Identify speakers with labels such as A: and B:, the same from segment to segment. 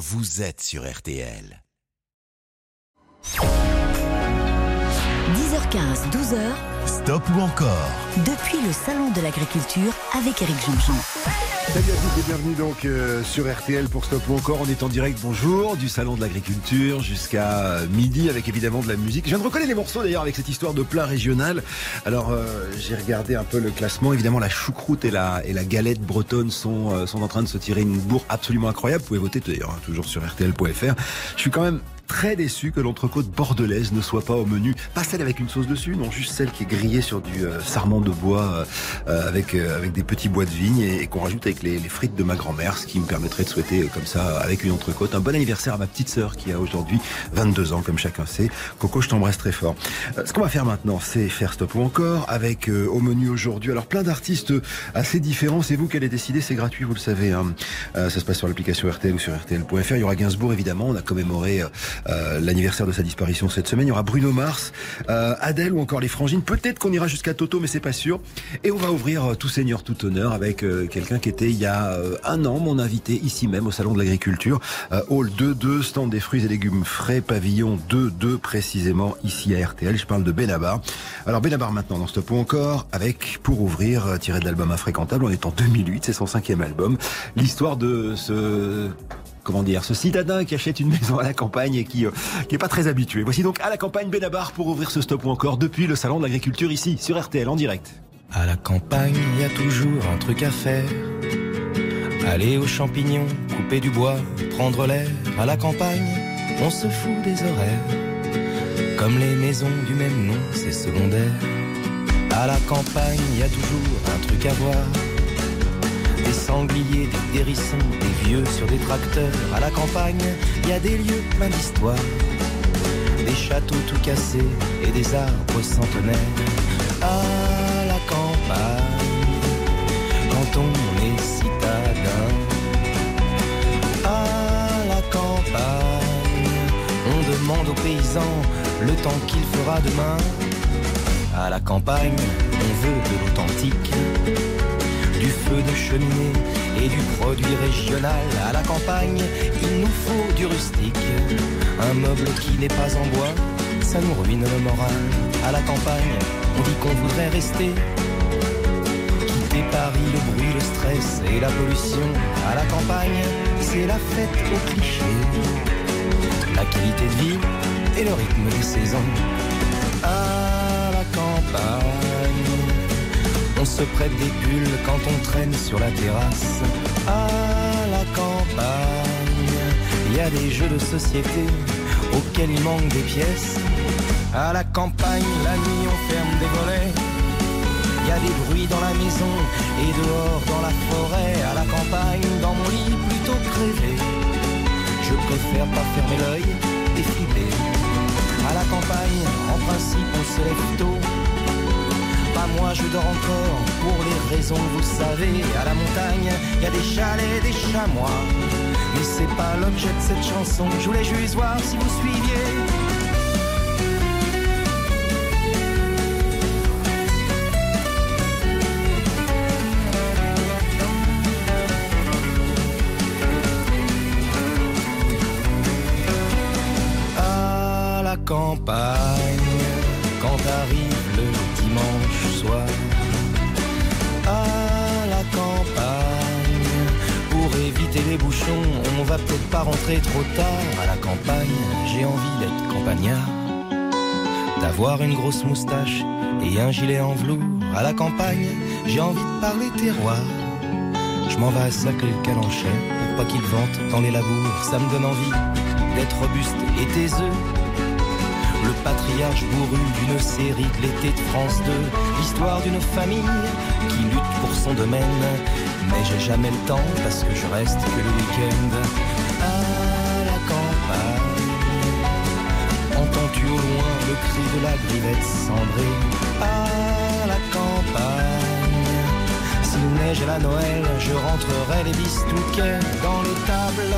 A: vous êtes sur RTL.
B: 10h15, 12h.
A: Stop ou encore
B: Depuis le Salon de l'Agriculture avec Eric Jean-Jean.
C: Salut à tous et bienvenue donc euh, sur RTL pour Stop ou encore. On est en direct, bonjour, du Salon de l'Agriculture jusqu'à euh, midi avec évidemment de la musique. Je viens de reconnaître les morceaux d'ailleurs avec cette histoire de plat régional. Alors euh, j'ai regardé un peu le classement. Évidemment la choucroute et la, et la galette bretonne sont, sont en train de se tirer une bourre absolument incroyable. Vous pouvez voter d'ailleurs hein, toujours sur RTL.fr. Je suis quand même très déçu que l'entrecôte bordelaise ne soit pas au menu. Pas celle avec une sauce dessus, non, juste celle qui est grillée sur du euh, sarment de bois euh, avec, euh, avec des petits bois de vigne et, qu'on rajoute avec les, les, frites de ma grand-mère, ce qui me permettrait de souhaiter comme ça, avec une entrecôte, un bon anniversaire à ma petite sœur qui a aujourd'hui 22 ans, comme chacun sait. Coco, je t'embrasse très fort. ce qu'on va faire maintenant, c'est faire stop ou encore avec au menu aujourd'hui. Alors plein d'artistes assez différents. C'est vous qui allez décider, c'est gratuit, vous le savez. Hein. ça se passe sur l'application RTL ou sur RTL.fr. Il y aura Gainsbourg évidemment. On a commémoré euh, l'anniversaire de sa disparition cette semaine. Il y aura Bruno Mars, euh, Adèle ou encore les Frangines. Peut-être qu'on ira jusqu'à Toto, mais c'est pas sûr. Et on va ouvrir euh, tout seigneur, tout honneur avec quelqu'un qui était il y a un an mon invité ici même au salon de l'agriculture. Hall 2-2, stand des fruits et légumes frais, pavillon 2-2 précisément ici à RTL. Je parle de Benabar. Alors Benabar maintenant dans Stop ou encore avec pour ouvrir tiré de l'album Infréquentable. On est en 2008, c'est son cinquième album. L'histoire de ce ce citadin qui achète une maison à la campagne et qui, euh, qui est pas très habitué. Voici donc à la campagne Benabar pour ouvrir ce stop ou encore depuis le salon de l'agriculture ici sur RTL en direct.
D: À la campagne, il y a toujours un truc à faire. Aller aux champignons, couper du bois, prendre l'air. À la campagne, on se fout des horaires. Comme les maisons du même nom, c'est secondaire. À la campagne, il y a toujours un truc à voir des sangliers, des hérissons, des vieux sur des tracteurs. À la campagne, il y a des lieux pleins d'histoire, des châteaux tout cassés et des arbres centenaires. À la campagne, quand on est citadin. À la campagne, on demande aux paysans le temps qu'il fera demain. À la campagne, on veut de l'authentique du feu de cheminée et du produit régional à la campagne. Il nous faut du rustique, un meuble qui n'est pas en bois, ça nous ruine le moral. À la campagne, on dit qu'on voudrait rester. Quitter Paris, le bruit, le stress et la pollution. À la campagne, c'est la fête au cliché. La qualité de vie et le rythme des saisons. À la campagne on se prête des pulls quand on traîne sur la terrasse. À la campagne, il y a des jeux de société auxquels il manque des pièces. À la campagne, la nuit on ferme des volets. Il y a des bruits dans la maison et dehors dans la forêt. À la campagne, dans mon lit plutôt crevé. Je préfère pas fermer l'œil et flipper. À la campagne, en principe, on se lève tôt moi je dors encore pour les raisons vous savez. À la montagne, y a des chalets, des chamois. Mais c'est pas l'objet de cette chanson, je voulais juste voir si vous suiviez. Trop tard à la campagne. J'ai envie d'être campagnard, d'avoir une grosse moustache et un gilet en velours à la campagne. J'ai envie de parler terroir. Je m'en vais à sacrer le calanchet pour pas qu'il vente dans les labours. Ça me donne envie d'être robuste et taiseux le patriarche bourru d'une série de l'été de France 2, l'histoire d'une famille qui lutte pour son domaine. Mais j'ai jamais le temps parce que je reste que le week-end Entends-tu au loin le cri de la grivette cendrée à la campagne? S'il neige à la Noël, je rentrerai les bistouquets dans les tables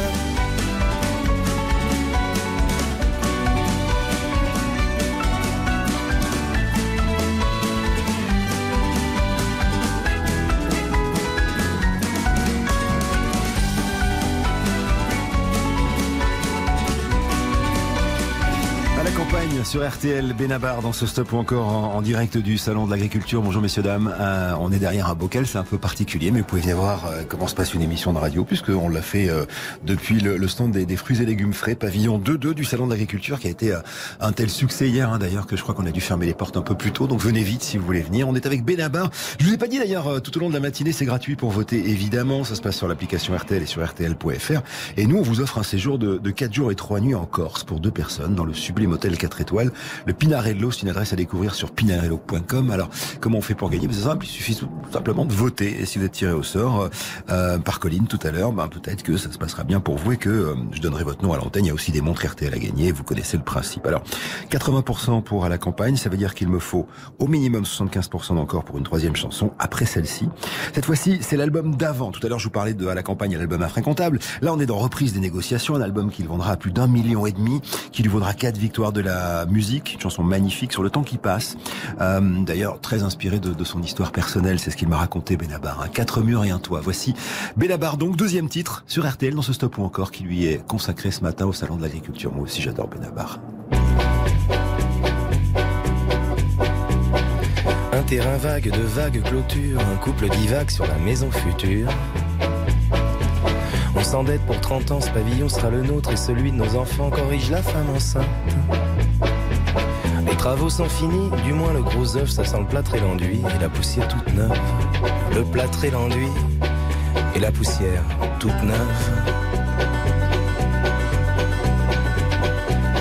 C: sur RTL Benabar dans ce stop ou encore en, direct du salon de l'agriculture. Bonjour messieurs dames. Euh, on est derrière un bocal, c'est un peu particulier, mais vous pouvez venir voir euh, comment se passe une émission de radio puisqu'on l'a fait euh, depuis le, stand des, fruits et légumes frais, pavillon 2-2 du salon de l'agriculture qui a été un tel succès hier hein, d'ailleurs que je crois qu'on a dû fermer les portes un peu plus tôt. Donc venez vite si vous voulez venir. On est avec Benabar. Je vous ai pas dit d'ailleurs tout au long de la matinée, c'est gratuit pour voter évidemment. Ça se passe sur l'application RTL et sur RTL.fr. Et nous on vous offre un séjour de, de 4 jours et 3 nuits en Corse pour deux personnes dans le sublime hôtel 4 étoiles le Pinarello, c'est une adresse à découvrir sur pinarello.com. Alors, comment on fait pour gagner? C'est simple, il suffit tout simplement de voter. Et si vous êtes tiré au sort euh, par Colline tout à l'heure, ben, peut-être que ça se passera bien pour vous et que euh, je donnerai votre nom à l'antenne. Il y a aussi des montres RTL à gagner. Vous connaissez le principe. Alors, 80% pour à la campagne, ça veut dire qu'il me faut au minimum 75% encore pour une troisième chanson après celle-ci. Cette fois-ci, c'est l'album d'avant. Tout à l'heure, je vous parlais de à la campagne, l'album infréquentable. Là, on est dans reprise des négociations, un album qu'il vendra à plus d'un million et demi, qui lui vaudra quatre victoires de la musique, une chanson magnifique sur le temps qui passe. Euh, D'ailleurs, très inspiré de, son histoire personnelle, c'est ce qu'il m'a raconté Benabar. Hein. Quatre murs et un toit. Voici Benabar, donc deuxième titre sur RTL dans ce stop ou encore qui lui est consacré ce matin au Salon de l'Agriculture. Moi aussi, j'adore Benabar.
D: Un terrain vague de vagues clôtures, un couple divague sur la maison future. On s'endette pour 30 ans, ce pavillon sera le nôtre et celui de nos enfants corrige la femme enceinte. Les travaux sont finis, du moins le gros œuf, ça sent le plâtre et l'enduit, et la poussière toute neuve. Le plâtre et l'enduit, et la poussière toute neuve.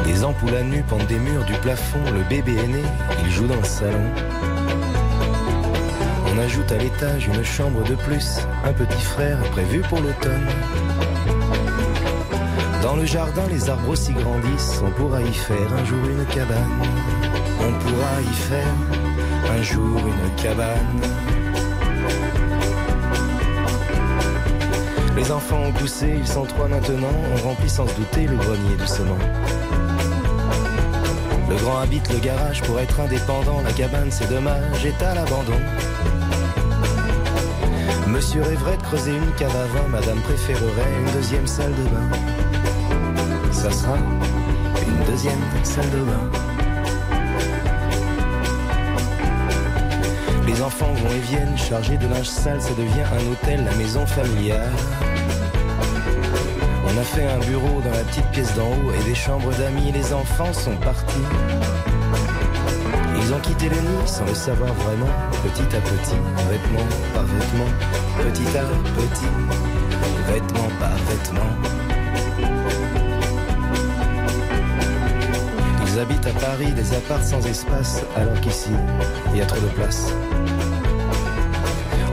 D: Des ampoules à nu pendent des murs du plafond, le bébé est né, il joue dans le salon. On ajoute à l'étage une chambre de plus, un petit frère prévu pour l'automne. Dans le jardin, les arbres aussi grandissent, on pourra y faire un jour une cabane. On pourra y faire un jour une cabane. Les enfants ont poussé, ils sont trois maintenant, on remplit sans se douter le grenier doucement. Le grand habite le garage pour être indépendant, la cabane c'est dommage, est à l'abandon. Monsieur rêverait de creuser une cave à vin, madame préférerait une deuxième salle de bain. Ça sera une deuxième salle de bain. Les enfants vont et viennent, chargés de linge sale, ça devient un hôtel, la maison familiale. On a fait un bureau dans la petite pièce d'en haut et des chambres d'amis, les enfants sont partis. Ils ont quitté le nid sans le savoir vraiment, petit à petit, vêtement par vêtement, petit à petit, vêtement par vêtement. Ils habitent à Paris des apparts sans espace, alors qu'ici, il y a trop de place.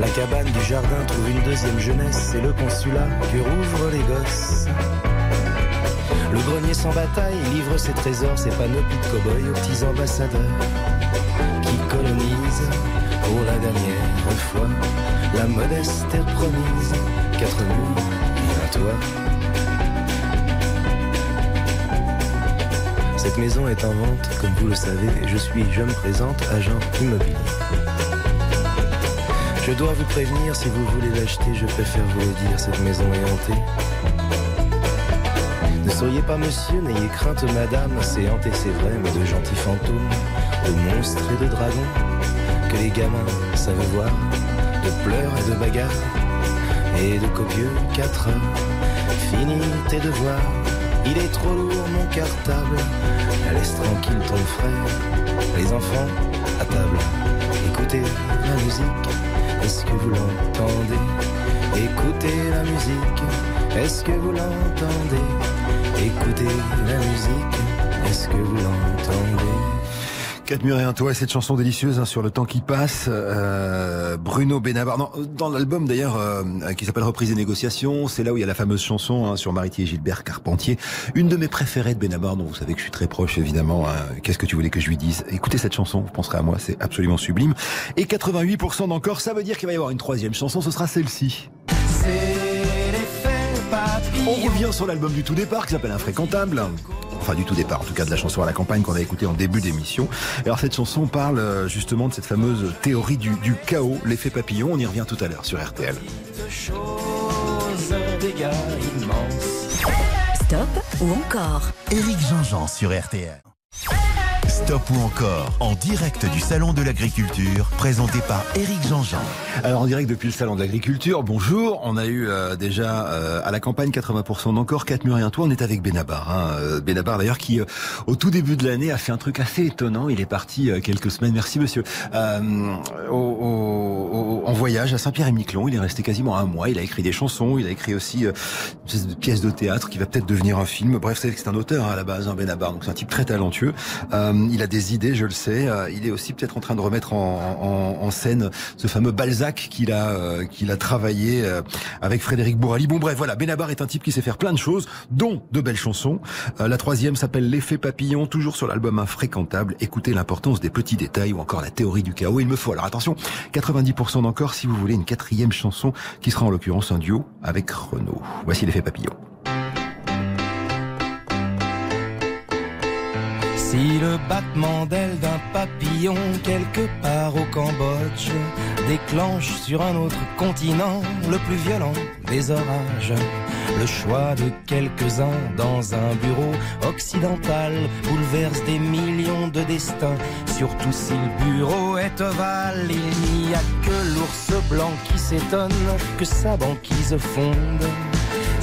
D: La cabane du jardin trouve une deuxième jeunesse, c'est le consulat que rouvrent les gosses. Le grenier sans bataille livre ses trésors, ses panoplies de cow-boys aux petits ambassadeurs qui colonisent pour la dernière fois la modeste est promise, quatre murs et un toit. Cette maison est en vente, comme vous le savez, je suis, je me présente, agent immobilier. Je dois vous prévenir, si vous voulez l'acheter, je préfère vous le dire, cette maison est hantée. Ne soyez pas monsieur, n'ayez crainte madame, c'est hanté, c'est vrai, mais de gentils fantômes, de monstres et de dragons, que les gamins savent voir de pleurs et de bagarres et de copieux quatre heures. Fini tes devoirs, il est trop lourd mon cartable. Laisse tranquille ton frère, les enfants à table. Écoutez la musique, est-ce que vous l'entendez? Écoutez la musique, est-ce que vous l'entendez? Écoutez la musique, est-ce que vous l'entendez?
C: Quatre murs et un toit, cette chanson délicieuse hein, sur le temps qui passe. Euh, Bruno Benabar, non, dans l'album d'ailleurs euh, qui s'appelle Reprise et négociations, c'est là où il y a la fameuse chanson hein, sur Maritier et Gilbert Carpentier, une de mes préférées de Benabar, dont vous savez que je suis très proche évidemment. Hein. Qu'est-ce que tu voulais que je lui dise? Écoutez cette chanson, vous penserez à moi, c'est absolument sublime. Et 88% d'encore, ça veut dire qu'il va y avoir une troisième chanson, ce sera celle-ci. On revient sur l'album du tout départ qui s'appelle Infréquentable enfin du tout départ, en tout cas de la chanson à la campagne qu'on a écoutée en début d'émission. Alors cette chanson parle euh, justement de cette fameuse théorie du, chaos, l'effet papillon. On y revient tout à l'heure sur RTL.
B: Stop ou encore?
A: Éric Jean-Jean sur RTL. Stop ou encore, en direct du Salon de l'Agriculture, présenté par Éric Jean-Jean.
C: Alors en direct depuis le Salon de l'Agriculture, bonjour. On a eu euh, déjà euh, à la campagne 80% d'encore, 4 murs et un toit. On est avec Benabar. Hein. Euh, Benabar d'ailleurs qui, au tout début de l'année, a fait un truc assez étonnant. Il est parti quelques semaines, merci monsieur, en voyage à Saint-Pierre-et-Miquelon. Il est resté quasiment un mois. Il a écrit des chansons. Il a écrit aussi une pièce de théâtre qui va peut-être devenir un film. Bref, c'est un auteur hein, à la base, hein, Benabar. Donc c'est un type très talentueux il a des idées, je le sais. Euh, il est aussi peut-être en train de remettre en, scène ce fameux Balzac qu'il a, euh, qu'il a travaillé euh, avec Frédéric Bourali. Bon bref, voilà, Benabar est un type qui sait faire plein de choses, dont de belles chansons. la troisième s'appelle L'effet papillon, toujours sur l'album Infréquentable. Écoutez l'importance des petits détails ou encore la théorie du chaos. Il me faut, alors attention, 90% d'encore si vous voulez une quatrième chanson qui sera en l'occurrence un duo avec Renaud. Voici L'effet papillon.
D: Si le battement d'aile d'un papillon quelque part au Cambodge déclenche sur un autre continent le plus violent des orages, le choix de quelques-uns dans un bureau occidental bouleverse des millions de destins, surtout si le bureau est ovale, il n'y a que l'ours blanc qui s'étonne que sa banquise fonde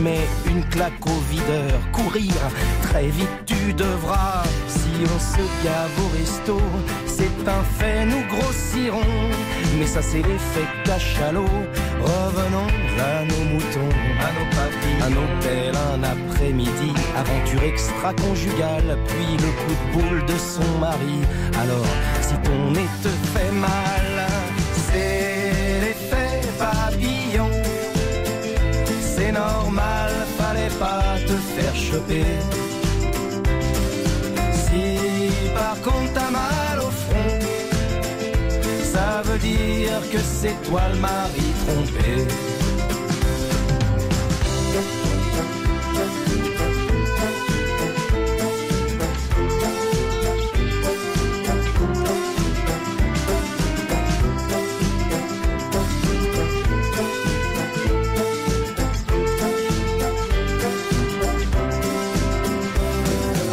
D: Mets une claque au videur, courir, très vite tu devras. Si on se gave au resto, c'est un fait, nous grossirons. Mais ça c'est l'effet cachalot. Revenons à nos moutons, à nos papilles, un hôtel, un après-midi, aventure extra-conjugale, puis le coup de boule de son mari. Alors, si ton nez te fait mal, Si par contre t'as mal au front, ça veut dire que c'est toi le mari trompé.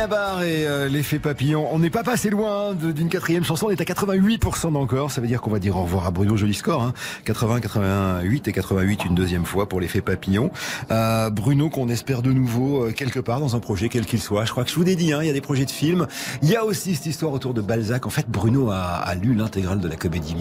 C: Benabar et euh, l'effet papillon. On n'est pas passé loin d'une quatrième chanson. On est à 88% d'encore. Ça veut dire qu'on va dire au revoir à Bruno. Joli score. Hein 80, 88 et 88 une deuxième fois pour l'effet papillon. Euh, Bruno qu'on espère de nouveau euh, quelque part dans un projet quel qu'il soit. Je crois que je vous l'ai dit. Hein, il y a des projets de films. Il y a aussi cette histoire autour de Balzac. En fait, Bruno a, a lu l'intégrale de la comédie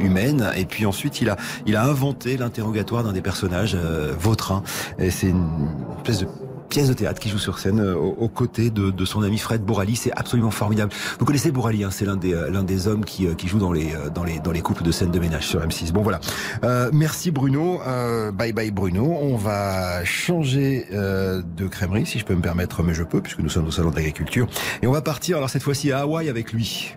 C: humaine et puis ensuite il a il a inventé l'interrogatoire d'un des personnages, euh, Vautrin. Et c'est une espèce de pièce de théâtre qui joue sur scène euh, aux, côtés de, de, son ami Fred Bourali. C'est absolument formidable. Vous connaissez Bourali, hein, c'est l'un des, euh, l'un des hommes qui, euh, qui joue dans les, dans, les, dans les couples de scènes de ménage sur M6. Bon voilà. Euh, merci Bruno. Euh, bye bye Bruno. On va changer euh, de crèmerie si je peux me permettre, mais je peux puisque nous sommes au salon de l'agriculture. Et on va partir alors cette fois-ci à Hawaï avec lui.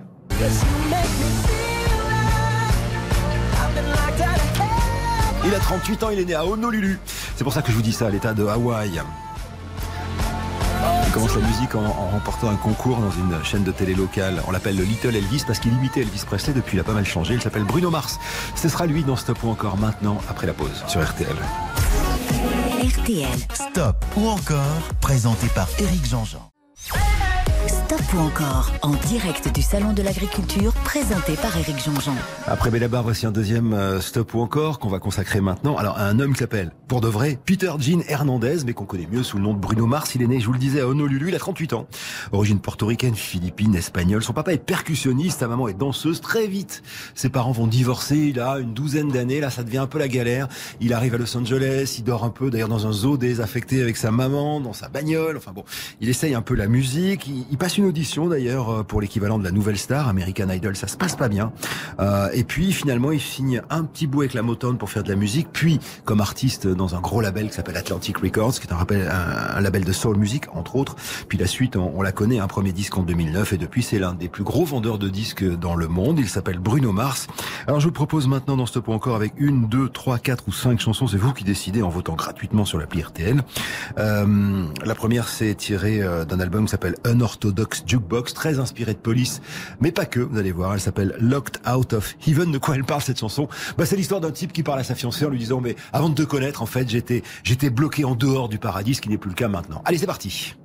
C: Il a 38 ans, il est né à Honolulu. C'est pour ça que je vous dis ça, l'état de Hawaï. Il commence la musique en, en, remportant un concours dans une chaîne de télé locale. On l'appelle le Little Elvis parce qu'il imitait Elvis Presley depuis il a pas mal changé. Il s'appelle Bruno Mars. Ce sera lui dans Stop ou encore maintenant après la pause sur RTL.
B: RTL.
A: Stop ou encore présenté par Eric Jean-Jean.
B: Stop ou encore en direct du Salon de l'Agriculture présenté par Eric Jean-Jean.
C: Après Bellabar, voici un deuxième euh, Stop ou encore qu'on va consacrer maintenant alors à un homme qui s'appelle, pour de vrai, Peter Jean Hernandez, mais qu'on connaît mieux sous le nom de Bruno Mars. Il est né, je vous le disais, à Honolulu, il a 38 ans. Origine portoricaine, philippine, espagnole. Son papa est percussionniste, sa maman est danseuse. Très vite, ses parents vont divorcer. Il a une douzaine d'années, là ça devient un peu la galère. Il arrive à Los Angeles, il dort un peu d'ailleurs dans un zoo désaffecté avec sa maman, dans sa bagnole. Enfin bon, il essaye un peu la musique. Il passe une audition d'ailleurs pour l'équivalent de la nouvelle star, American Idol. Ça se passe pas bien. Euh, et puis finalement, il signe un petit bout avec la Motown pour faire de la musique, puis comme artiste dans un gros label qui s'appelle Atlantic Records, qui est un, rappel, un, label de soul music entre autres. Puis la suite, on, la connaît, un premier disque en 2009 et depuis c'est l'un des plus gros vendeurs de disques dans le monde. Il s'appelle Bruno Mars. Alors je vous propose maintenant dans ce point encore avec une, deux, trois, quatre ou cinq chansons. C'est vous qui décidez en votant gratuitement sur l'appli RTL. Euh, la première c'est tiré d'un album qui s'appelle Unorthodox Jukebox, très inspiré de Police, mais pas que. Vous allez voir, elle s'appelle Locked Out of Heaven. De quoi elle parle cette chanson? Bah, c'est l'histoire d'un type qui parle à sa fiancée en lui disant mais avant de te connaître en fait j'étais j'étais bloqué en dehors du paradis, ce qui n'est plus le cas maintenant. Allez c'est parti.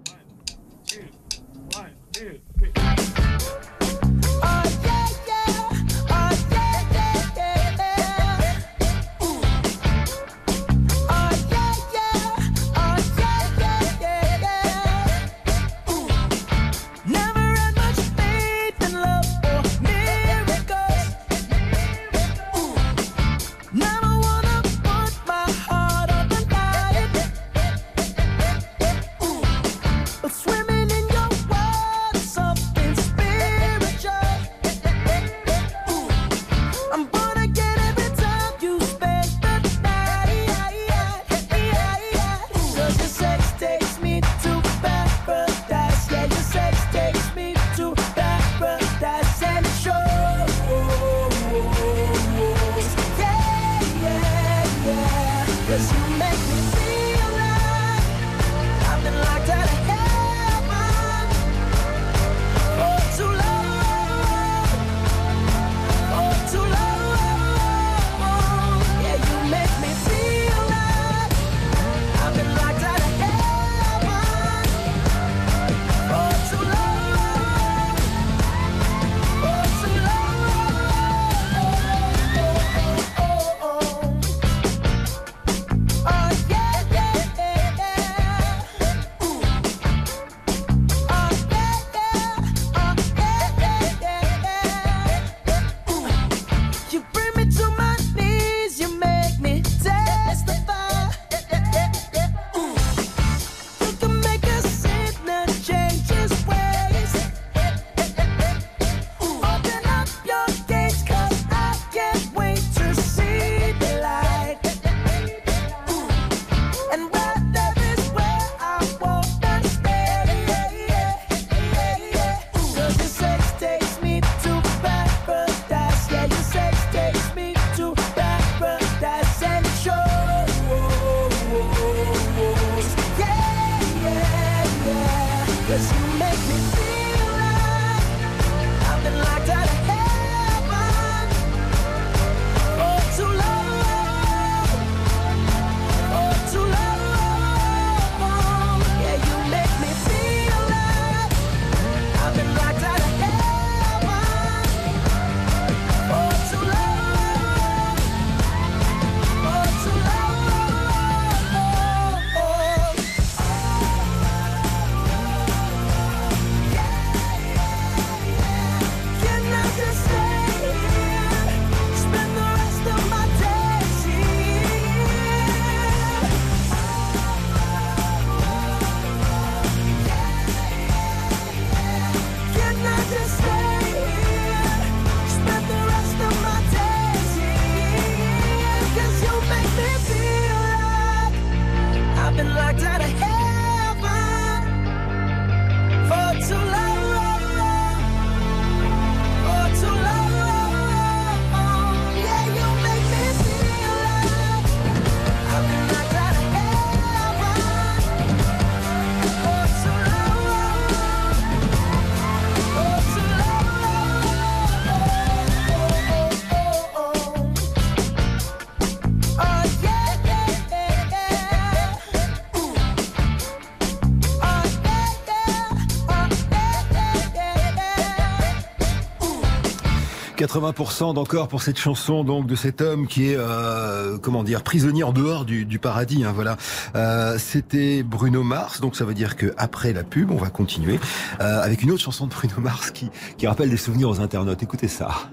C: 80% d'encore pour cette chanson donc de cet homme qui est euh, comment dire prisonnier en dehors du, paradis. Hein, voilà, euh, c'était Bruno Mars. Donc ça veut dire que après la pub, on va continuer euh, avec une autre chanson de Bruno Mars qui qui rappelle des souvenirs aux internautes. Écoutez ça.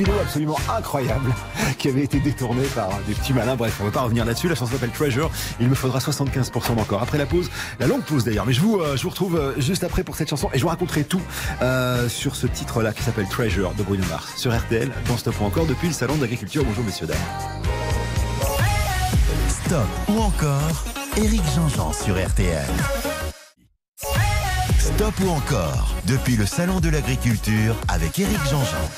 C: Vidéo absolument incroyable qui avait été détourné par des petits malins. Bref, on ne va pas revenir là-dessus. La chanson s'appelle Treasure. Il me faudra 75% d'encore. Après la pause, la longue pause d'ailleurs. Mais je vous, euh, je vous retrouve euh, juste après pour cette chanson et je vous raconterai tout euh, sur ce titre-là qui s'appelle Treasure de Bruno Mars sur RTL dans Stop ou encore depuis le salon d'agriculture. Bonjour messieurs dames.
A: Stop ou encore Eric Jean-Jean sur RTL. Stop ou encore depuis le salon de l'agriculture avec Eric Jean-Jean.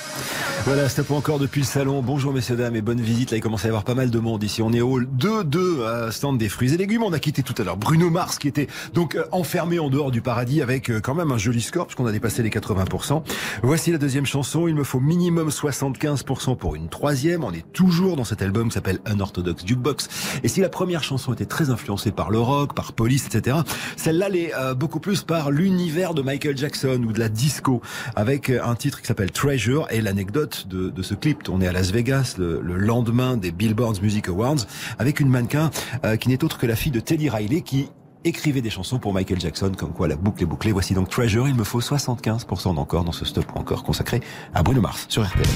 C: Voilà, stop encore depuis le salon. Bonjour messieurs dames et bonne visite. Là, il commence à y avoir pas mal de monde ici. On est au hall 2-2 à stand des fruits et légumes. On a quitté tout à l'heure Bruno Mars qui était donc euh, enfermé en dehors du paradis avec euh, quand même un joli score puisqu'on a dépassé les 80%. Voici la deuxième chanson. Il me faut minimum 75% pour une troisième. On est toujours dans cet album qui s'appelle Unorthodox Jukebox. Et si la première chanson était très influencée par le rock, par Police, etc., celle-là l'est euh, beaucoup plus par l'univers de Michael Jackson ou de la disco avec un titre qui s'appelle Treasure et l'anecdote de, de, ce clip tourné à Las Vegas le, le, lendemain des Billboard Music Awards avec une mannequin euh, qui n'est autre que la fille de Teddy Riley qui écrivait des chansons pour Michael Jackson, comme quoi la boucle est bouclée. Voici donc Treasure, il me faut 75% d'encore dans ce stop encore consacré à Bruno Mars sur RTL.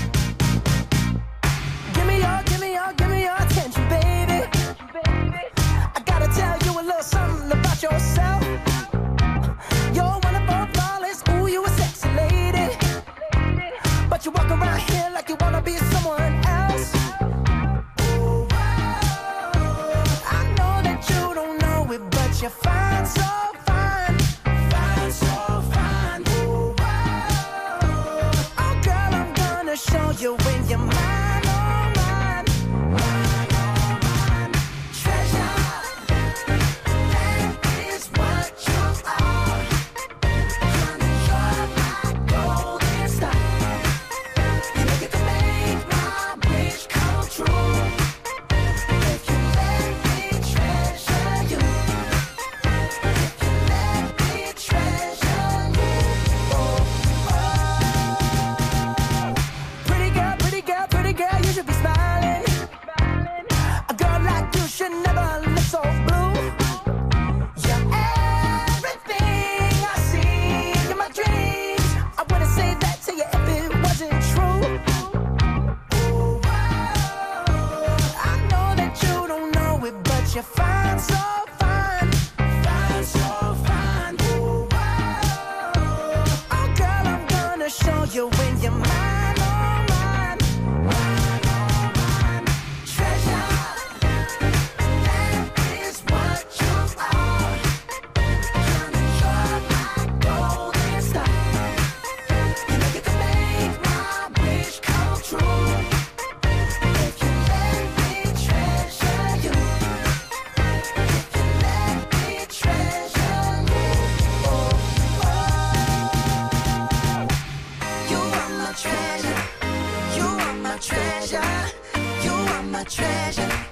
E: Treasure.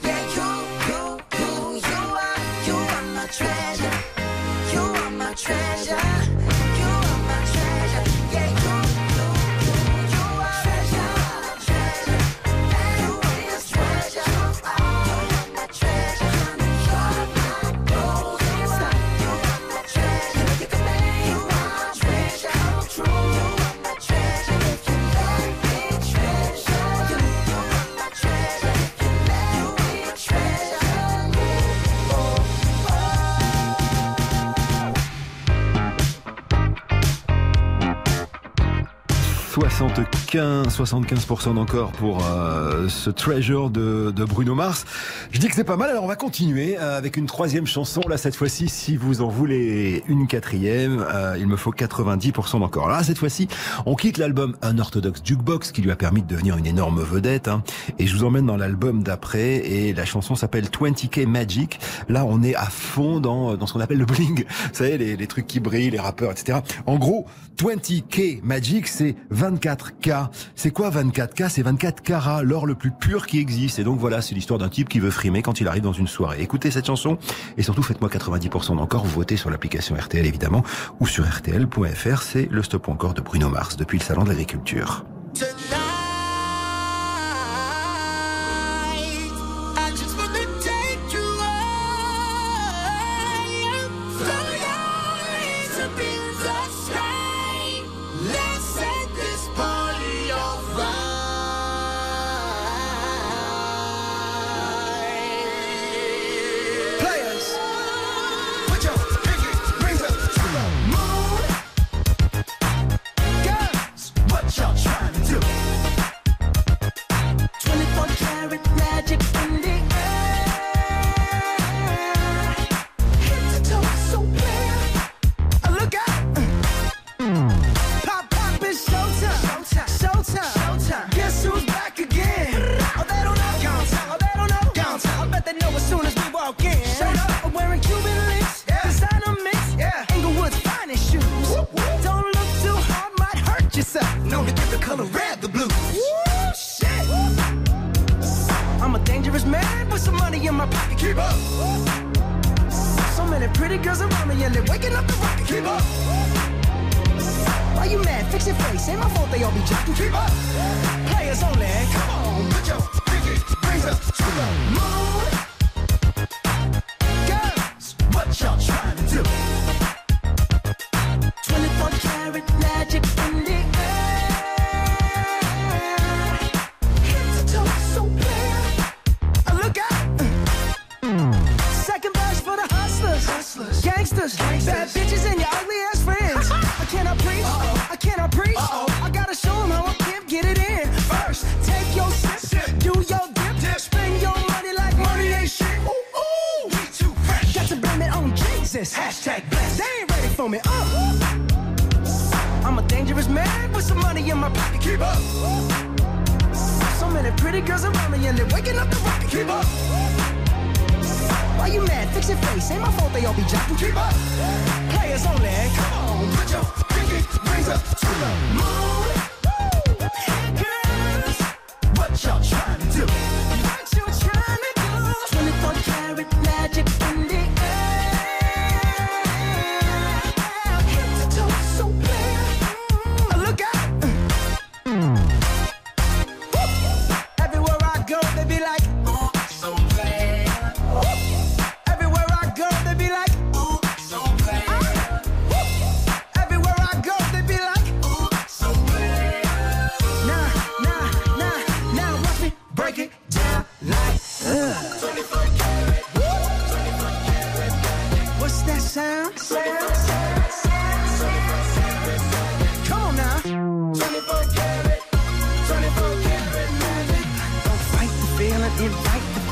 C: 75, 75% d'encore pour euh, ce Treasure de, de Bruno Mars. Je dis que c'est pas mal, alors on va continuer euh, avec une troisième chanson. Là, cette fois-ci, si vous en voulez une quatrième, euh, il me faut 90% d'encore. Là, cette fois-ci, on quitte l'album Unorthodox Jukebox qui lui a permis de devenir une énorme vedette. Hein, et je vous emmène dans l'album d'après et la chanson s'appelle 20K Magic. Là, on est à fond dans, dans ce qu'on appelle le bling. Vous savez, les, les trucs qui brillent, les rappeurs, etc. En gros, 20K Magic, c'est 20 24K. C'est quoi 24K C'est 24 carats, l'or le plus pur qui existe. Et donc voilà, c'est l'histoire d'un type qui veut frimer quand il arrive dans une soirée. Écoutez cette chanson et surtout faites-moi 90% d'encore. Votez sur l'application RTL évidemment ou sur rtl.fr. C'est le stop encore de Bruno Mars depuis le salon de l'agriculture.
E: Around me and waking up the rocket. Keep up. Why you mad? Fix your face. Ain't my fault they all be jocking. Keep up. Players only. Come on, put your pinky up to the moon.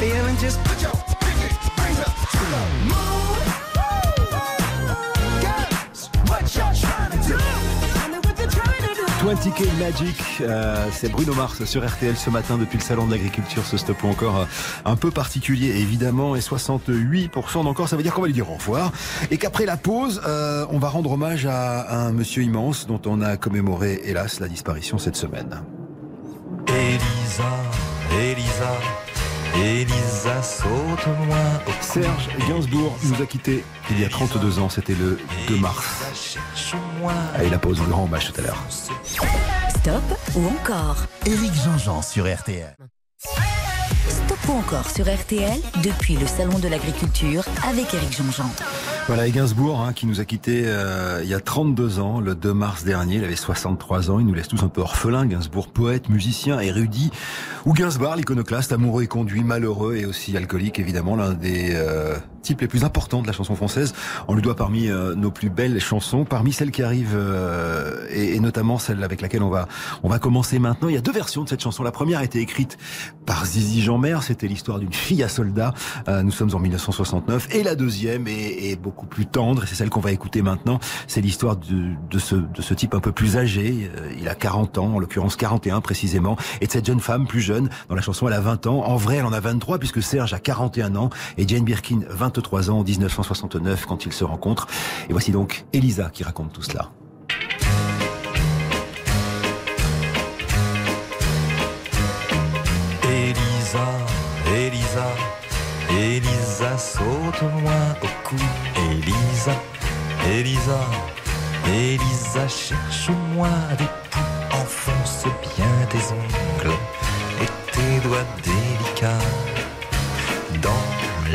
E: Feeling. Just put your pinky rings up to the moon. Girls, what y'all trying to do? Tell me what you're trying to do.
C: 20K Magic, euh, c'est Bruno Mars sur RTL ce matin depuis le salon de l'agriculture. Ce stop encore euh, un peu particulier évidemment et 68% d'encore, ça veut dire qu'on va lui dire au revoir et qu'après la pause, euh, on va rendre hommage à un monsieur immense dont on a commémoré hélas la disparition cette semaine.
D: Elisa, Elisa, Elisa, saute-moi au
C: Serge Gainsbourg nous a quittés il y a 32 ans, c'était le 2 mars. Allez la pause, on le rend hommage tout à l'heure.
B: Stop ou encore?
A: Éric Jean-Jean sur RTL.
B: Stop ou encore sur RTL depuis le Salon de l'Agriculture avec Éric Jean-Jean.
C: Voilà, et Gainsbourg, hein, qui nous a quittés euh, il y a 32 ans, le 2 mars dernier. Il avait 63 ans. Il nous laisse tous un peu orphelins. Gainsbourg, poète, musicien, érudit. Ou Gainsbourg, l'iconoclaste, amoureux et conduit, malheureux et aussi alcoolique, évidemment, l'un des euh, types les plus importants de la chanson française. On lui doit parmi euh, nos plus belles chansons, parmi celles qui arrivent, euh, et, et notamment celle avec laquelle on va on va commencer maintenant. Il y a deux versions de cette chanson. La première a été écrite par Zizi Jeanmer. C'était l'histoire d'une fille à soldat. Euh, nous sommes en 1969. Et la deuxième est, est beaucoup plus tendre, et c'est celle qu'on va écouter maintenant. C'est l'histoire de, ce, de ce type un peu plus âgé, euh, il a 40 ans, en l'occurrence 41 précisément, et de cette jeune femme plus jeune, dans la chanson elle a 20 ans, en vrai elle en a 23 puisque Serge a 41 ans et Jane Birkin 23 ans en 1969 quand ils se rencontrent. Et voici donc Elisa qui raconte tout cela.
F: Elisa Elisa, saute-moi au cou. Elisa, Elisa, Elisa, cherche-moi des poux. Enfonce bien tes ongles et tes doigts délicats dans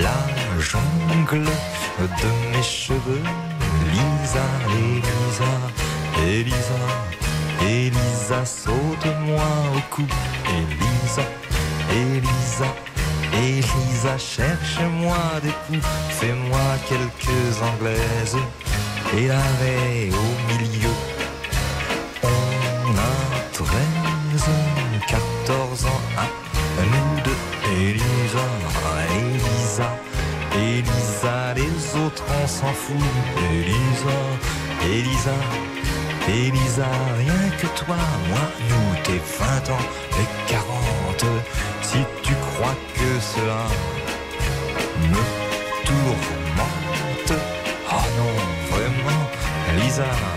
F: la jungle de mes cheveux. Lisa, Elisa, Elisa, Elisa, saute-moi au cou. Elisa, Elisa, Elisa, cherche-moi des coups. Fais-moi quelques anglaises et l'arrêt au milieu. On a 13, 14 ans à nous deux. Elisa, Elisa, Elisa, les autres on s'en fout. Elisa, Elisa, Elisa, rien que toi, moi, nous, tes 20 ans et 40. Si tu crois que cela me tourmente, oh non, vraiment, Elisa.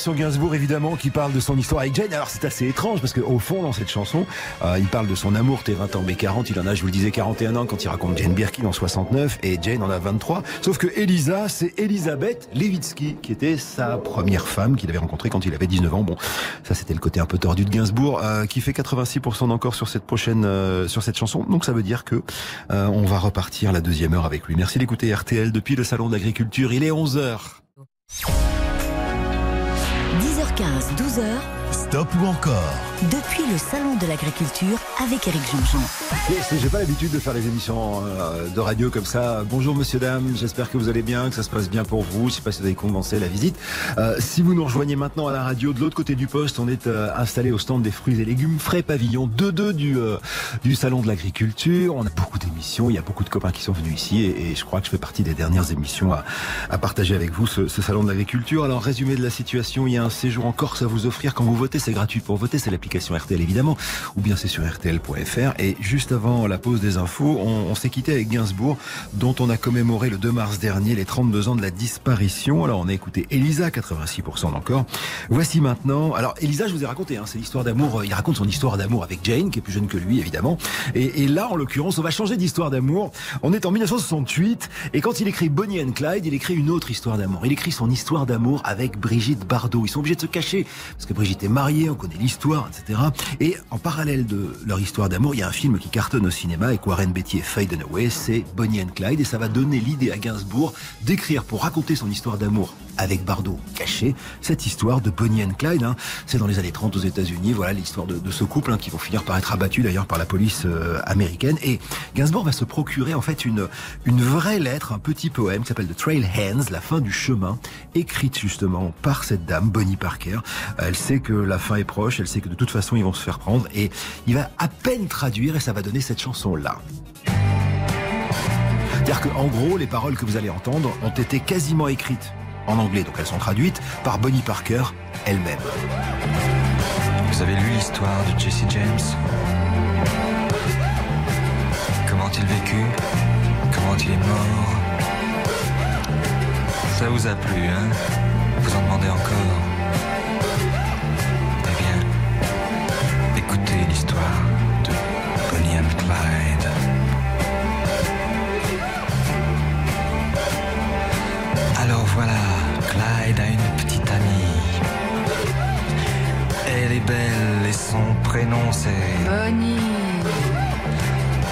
C: Version Gainsbourg évidemment qui parle de son histoire avec Jane. Alors c'est assez étrange parce qu'au fond dans cette chanson, euh, il parle de son amour, t'es 20 ans mais 40, il en a je vous le disais 41 ans quand il raconte Jane Birkin en 69 et Jane en a 23. Sauf que Elisa c'est Elisabeth Levitsky qui était sa première femme qu'il avait rencontrée quand il avait 19 ans. Bon ça c'était le côté un peu tordu de Gainsbourg euh, qui fait 86% d'encore sur cette prochaine euh, sur cette chanson. Donc ça veut dire que on va repartir la deuxième heure avec lui. Merci d'écouter RTL depuis le salon d'agriculture. Il est 11h.
G: 10h15, 12h,
A: Stop ou encore
G: depuis le Salon de l'Agriculture avec Eric Jean-Jean.
C: J'ai pas l'habitude de faire les émissions euh, de radio comme ça. Bonjour monsieur, dame, j'espère que vous allez bien, que ça se passe bien pour vous. Je sais pas si vous avez commencé la visite. Euh, si vous nous rejoignez maintenant à la radio, de l'autre côté du poste, on est euh, installé au stand des fruits et légumes frais pavillon 2-2 du, euh, du Salon de l'Agriculture. On a beaucoup d'émissions, il y a beaucoup de copains qui sont venus ici et, et je crois que je fais partie des dernières émissions à, à partager avec vous ce, ce Salon de l'Agriculture. Alors résumé de la situation, il y a un séjour en Corse à vous offrir quand vous votez, c'est gratuit pour voter, c'est l'application RTL évidemment, ou bien c'est sur rtl.fr. Et juste avant la pause des infos, on, on s'est quitté avec Gainsbourg, dont on a commémoré le 2 mars dernier les 32 ans de la disparition. Alors on a écouté Elisa, 86% encore. Voici maintenant, alors Elisa, je vous ai raconté, hein, c'est l'histoire d'amour, euh, il raconte son histoire d'amour avec Jane, qui est plus jeune que lui évidemment. Et, et là, en l'occurrence, on va changer d'histoire d'amour. On est en 1968, et quand il écrit Bonnie and Clyde, il écrit une autre histoire d'amour. Il écrit son histoire d'amour avec Brigitte Bardot. Ils sont obligés de se cacher, parce que Brigitte est mariée, on connaît l'histoire, etc. Et en parallèle de leur histoire d'amour, il y a un film qui cartonne au cinéma avec Warren Beatty et Faye Dunaway, c'est Bonnie and Clyde, et ça va donner l'idée à Gainsbourg d'écrire pour raconter son histoire d'amour avec Bardot caché, cette histoire de Bonnie and Clyde. hein. C'est dans les années 30 aux États-Unis, voilà l'histoire de, de ce couple hein, qui vont finir par être abattus d'ailleurs par la police euh, américaine. Et Gainsbourg va se procurer en fait une, une vraie lettre, un petit poème qui s'appelle The Trail Hands, la fin du chemin, écrite justement par cette dame, Bonnie Parker. Elle sait que la fin est proche, elle sait que de toute façon ils vont se faire prendre et il va à peine traduire et ça va donner cette chanson-là. C'est-à-dire qu'en gros, les paroles que vous allez entendre ont été quasiment écrites en anglais, donc elles sont traduites par Bonnie Parker elle-même.
F: Vous avez lu l'histoire de Jesse James? Comment il vécut? Comment il est mort? Ça vous a plu, hein? Vous en demandez encore? Eh bien, écoutez l'histoire de Bonnie and Clyde. Alors voilà, elle est belle et son prénom c'est
H: Bonnie.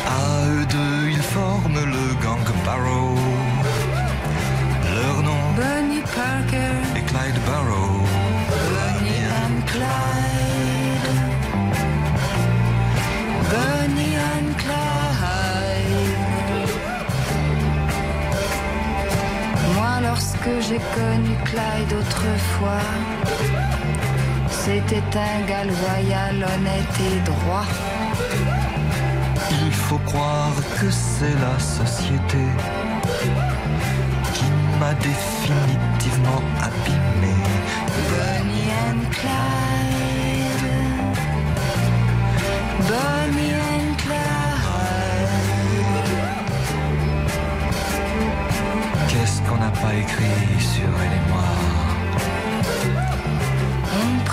F: À eux deux, ils forment le gang Barrow. Leur nom
H: Bonnie Parker
F: et Clyde Barrow.
H: Bonnie and Clyde. Bonnie and Clyde. Moi, lorsque j'ai connu Clyde autrefois. C'était un gars loyal, honnête et droit.
F: Il faut croire que c'est la société qui m'a définitivement abîmé.
H: Bonnie and Clyde. Bonnie and Clyde.
F: Qu'est-ce qu'on n'a pas écrit sur elle et moi?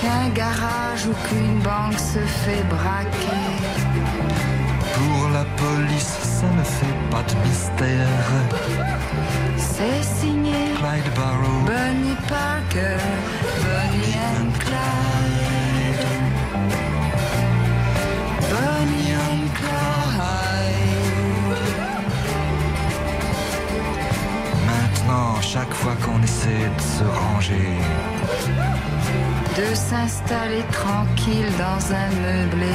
H: Qu'un garage ou qu'une banque se fait braquer.
F: pour la police, ça ne fait pas de mystère.
H: C'est signé
F: Clyde Barrow,
H: Bonnie Parker. Bonnie and Clyde. Bonnie and Clyde.
F: maintenant, chaque fois qu'on essaie de se ranger,
H: de s'installer tranquille dans un meublé.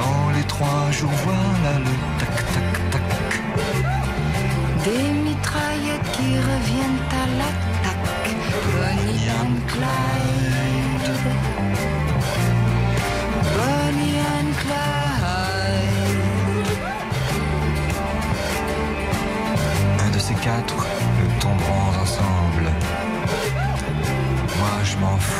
F: dans les trois jours, voilà le tac-tac-tac.
H: Des mitraillettes qui reviennent à l'attaque. Bonnie and Clyde. Bonnie and Clyde.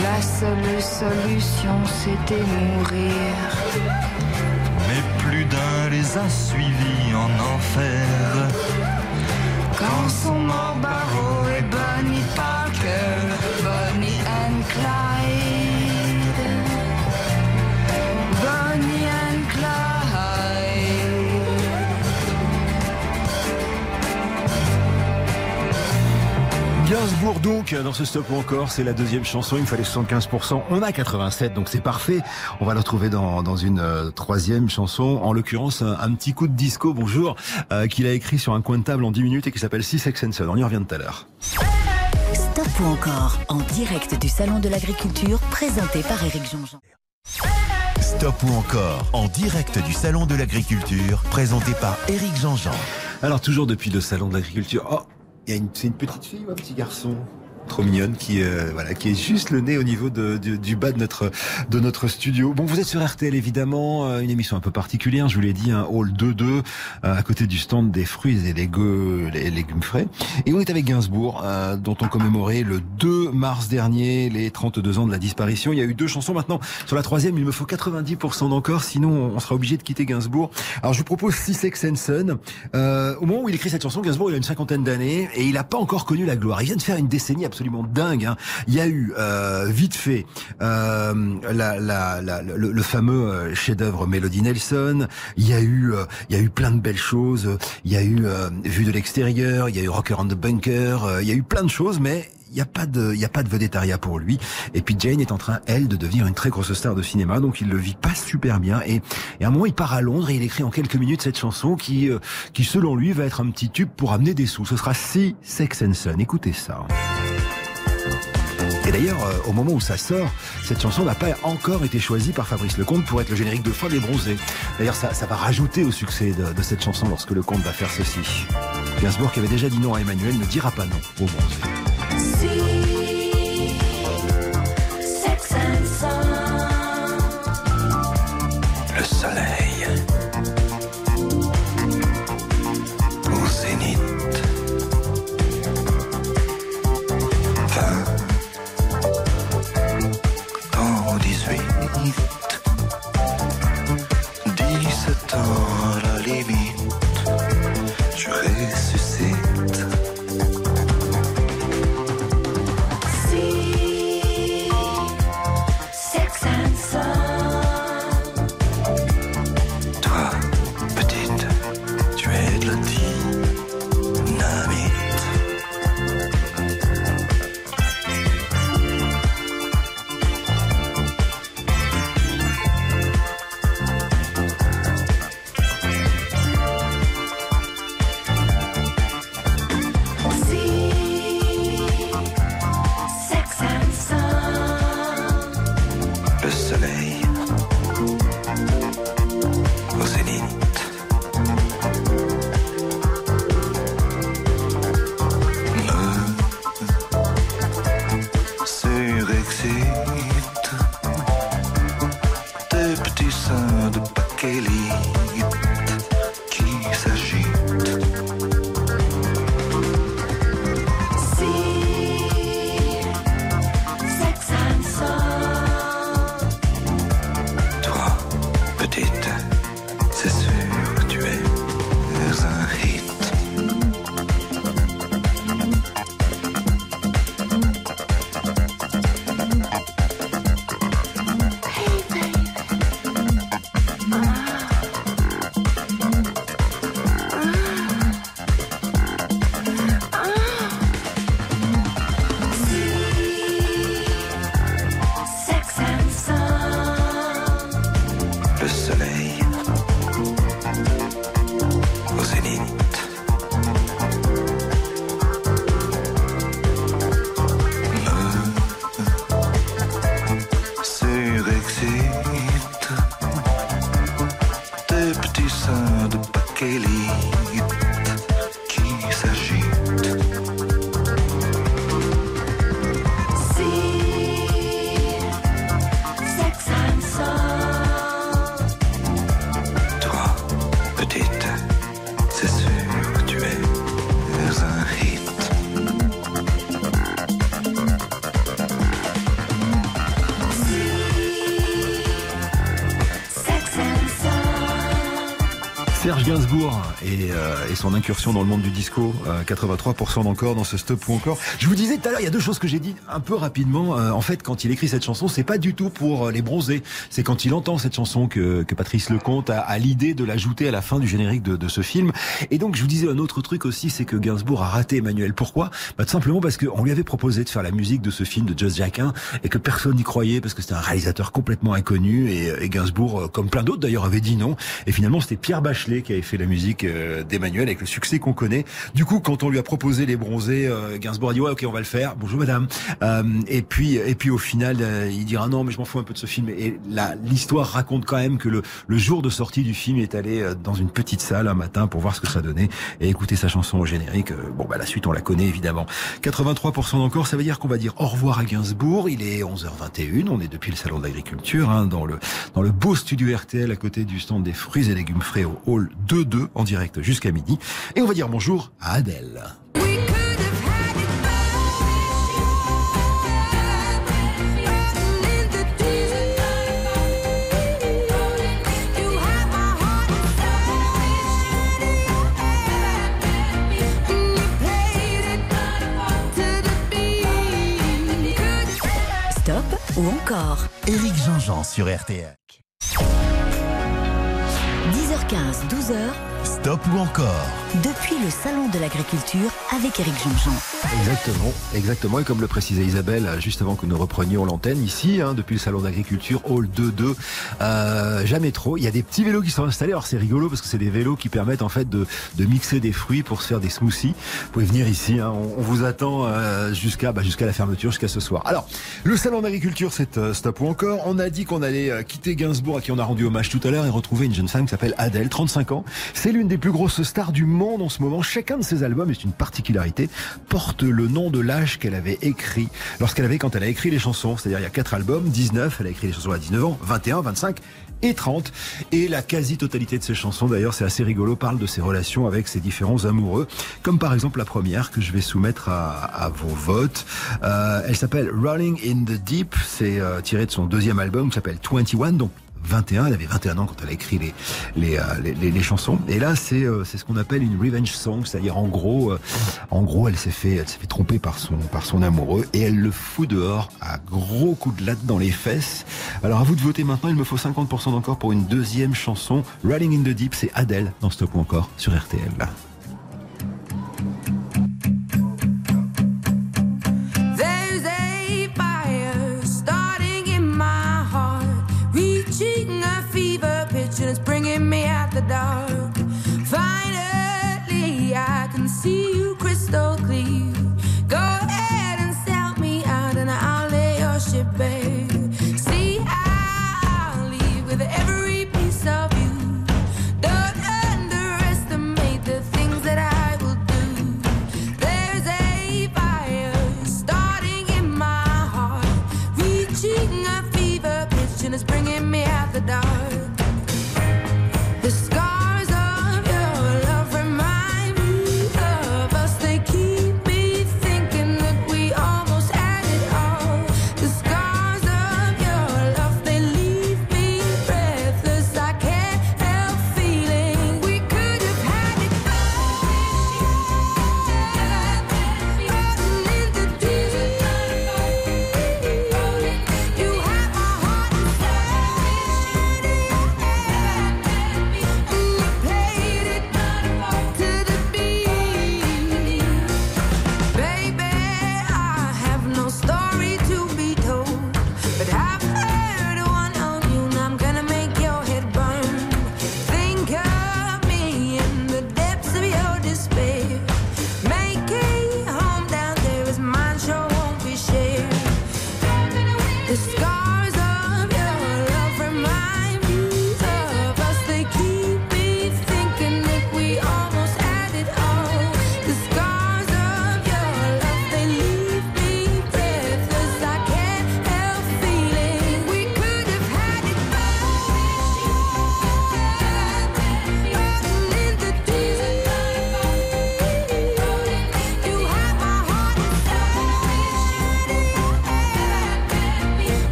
H: La seule solution, c'était mourir.
F: Mais plus d'un les a suivis en enfer.
H: Quand sont morts Barrow et Bonnie Parker,
C: Gainsbourg donc dans ce stop ou encore, c'est la deuxième chanson, il me fallait 75%, on a 87 donc c'est parfait. On va le retrouver dans, dans une euh, troisième chanson, en l'occurrence un, un petit coup de disco, bonjour, euh, qu'il a écrit sur un coin de table en 10 minutes et qui s'appelle Six Sex and Son. On y revient tout à l'heure.
B: Stop ou encore en direct du Salon de l'Agriculture présenté par Éric Jean-Jean.
A: Stop ou encore en direct du Salon de l'Agriculture, présenté par Éric Jean-Jean.
C: Alors toujours depuis le salon de l'agriculture. Oh, c'est une petite fille ou un petit garçon? Trop mignonne qui euh, voilà qui est juste le nez au niveau de, du, du bas de notre de notre studio. Bon, vous êtes sur RTL évidemment, euh, une émission un peu particulière. Je vous l'ai dit, un hall 2-2 euh, à côté du stand des fruits et gueux- les légumes frais. Et on est avec Gainsbourg, euh, dont on commémorait le 2 mars dernier les 32 ans de la disparition. Il y a eu deux chansons maintenant. Sur la troisième, il me faut 90% d'encore, sinon on sera obligé de quitter Gainsbourg. Alors je vous propose Six and. Euh, au moment où il écrit cette chanson, Gainsbourg il a une cinquantaine d'années et il n'a pas encore connu la gloire. Il vient de faire une décennie absolument dingue. hein. Il y a eu euh, vite fait euh, la, la, la- le, le fameux euh, chef-d'œuvre Melody Nelson. Il y a eu euh, il y a eu plein de belles choses. Il y a eu euh, Vue de l'extérieur. Il y a eu Rocker on the Bunker. euh, il y a eu plein de choses, mais il n'y a pas de, il y a pas de vedettariat pour lui. Et puis Jane est en train, elle, de devenir une très grosse star de cinéma, donc il le vit pas super bien. Et, et à un moment, il part à Londres et il écrit en quelques minutes cette chanson qui, qui selon lui, va être un petit tube pour amener des sous. Ce sera Si Sex and Son. Écoutez ça. Et d'ailleurs, euh, au moment où ça sort, cette chanson n'a pas encore été choisie par Fabrice Lecomte pour être le générique de fin des bronzés. D'ailleurs, ça, va rajouter au succès de, de cette chanson lorsque Lecomte va faire ceci. Gainsbourg, qui avait déjà dit non à Emmanuel, ne dira pas non aux bronzés. Son incursion dans le monde du disco, euh, 83% d'encore dans ce stop ou encore. Je vous disais tout à l'heure, il y a deux choses que j'ai dit un peu rapidement. Euh, en fait, quand il écrit cette chanson, c'est pas du tout pour euh, les bronzer. C'est quand il entend cette chanson que, que Patrice Lecomte a, a l'idée de l'ajouter à la fin du générique de, de ce film. Et donc, je vous disais un autre truc aussi, c'est que Gainsbourg a raté Emmanuel. Pourquoi? Bah, Tout simplement parce qu'on lui avait proposé de faire la musique de ce film de Just Jacquin et que personne n'y croyait parce que c'était un réalisateur complètement inconnu et, et Gainsbourg, euh, comme plein d'autres d'ailleurs, avait dit non. Et finalement, c'était Pierre Bachelet qui avait fait la musique euh, d'Emmanuel avec le succès qu'on connaît. Du coup, quand on lui a proposé les bronzés, euh, Gainsbourg a dit ouais, ok, on va le faire. Bonjour madame. Euh, et puis, et puis au final, euh, il dira non, mais je m'en fous un peu de ce film. Et la- l'histoire raconte quand même que le, le jour de sortie du film, il est allé euh, dans une petite salle un matin pour voir ce que ça donnait et écouter sa chanson au générique. Euh, Bon, bah la suite, on la connaît évidemment. 83% d'encore, ça veut dire qu'on va dire au revoir à Gainsbourg. Il est 11h21, on est depuis le salon de l'agriculture, hein, dans le dans le beau studio RTL à côté du stand des fruits et légumes frais au hall 2-2 en direct jusqu'à midi. Et on va dire bonjour à Adèle.
B: Ou encore?
A: Éric Jean-Jean sur RTL.
B: 10h15, 12h,
A: Stop ou encore
B: depuis le Salon de l'Agriculture avec Éric Jean-Jean.
C: Exactement, exactement. Et comme le précisait Isabelle juste avant que nous reprenions l'antenne, ici, hein, depuis le salon d'agriculture, Hall 2-2, euh, jamais trop. Il y a des petits vélos qui sont installés. Alors c'est rigolo parce que c'est des vélos qui permettent en fait de, de mixer des fruits pour se faire des smoothies. Vous pouvez venir ici. Hein, on, on vous attend euh, jusqu'à bah, jusqu'à la fermeture, jusqu'à ce soir. Alors le salon d'agriculture, c'est euh, stop ou encore. On a dit qu'on allait euh, quitter Gainsbourg à qui on a rendu hommage tout à l'heure et retrouver une jeune femme qui s'appelle Adèle, 35 ans. C'est l'une des plus grosses stars du monde en ce moment. Chacun de ses albums, et c'est une particularité, porte le nom de l'âge qu'elle avait écrit lorsqu'elle avait, quand elle a écrit les chansons. C'est-à-dire, il y a quatre albums, 19, elle a écrit les chansons à 19 ans, 21, 25 et 30. Et la quasi-totalité de ses chansons, d'ailleurs, c'est assez rigolo, parle de ses relations avec ses différents amoureux. Comme par exemple la première que je vais soumettre à, à vos votes. Euh, elle s'appelle Rolling in the Deep. C'est euh, tiré de son deuxième album qui s'appelle 21. Donc, 21. Elle avait 21 ans quand elle a écrit les, les, euh, les, chansons. Et là, c'est euh, c'est ce qu'on appelle une revenge song, c'est-à-dire en gros, euh, en gros, elle s'est fait, fait tromper par son, par son amoureux et elle le fout dehors à gros coups de latte dans les fesses. Alors à vous de voter maintenant. Il me faut 50% d'encore pour une deuxième chanson. Rolling in the Deep, c'est Adele dans Stop ou encore sur RTL.
H: The dark.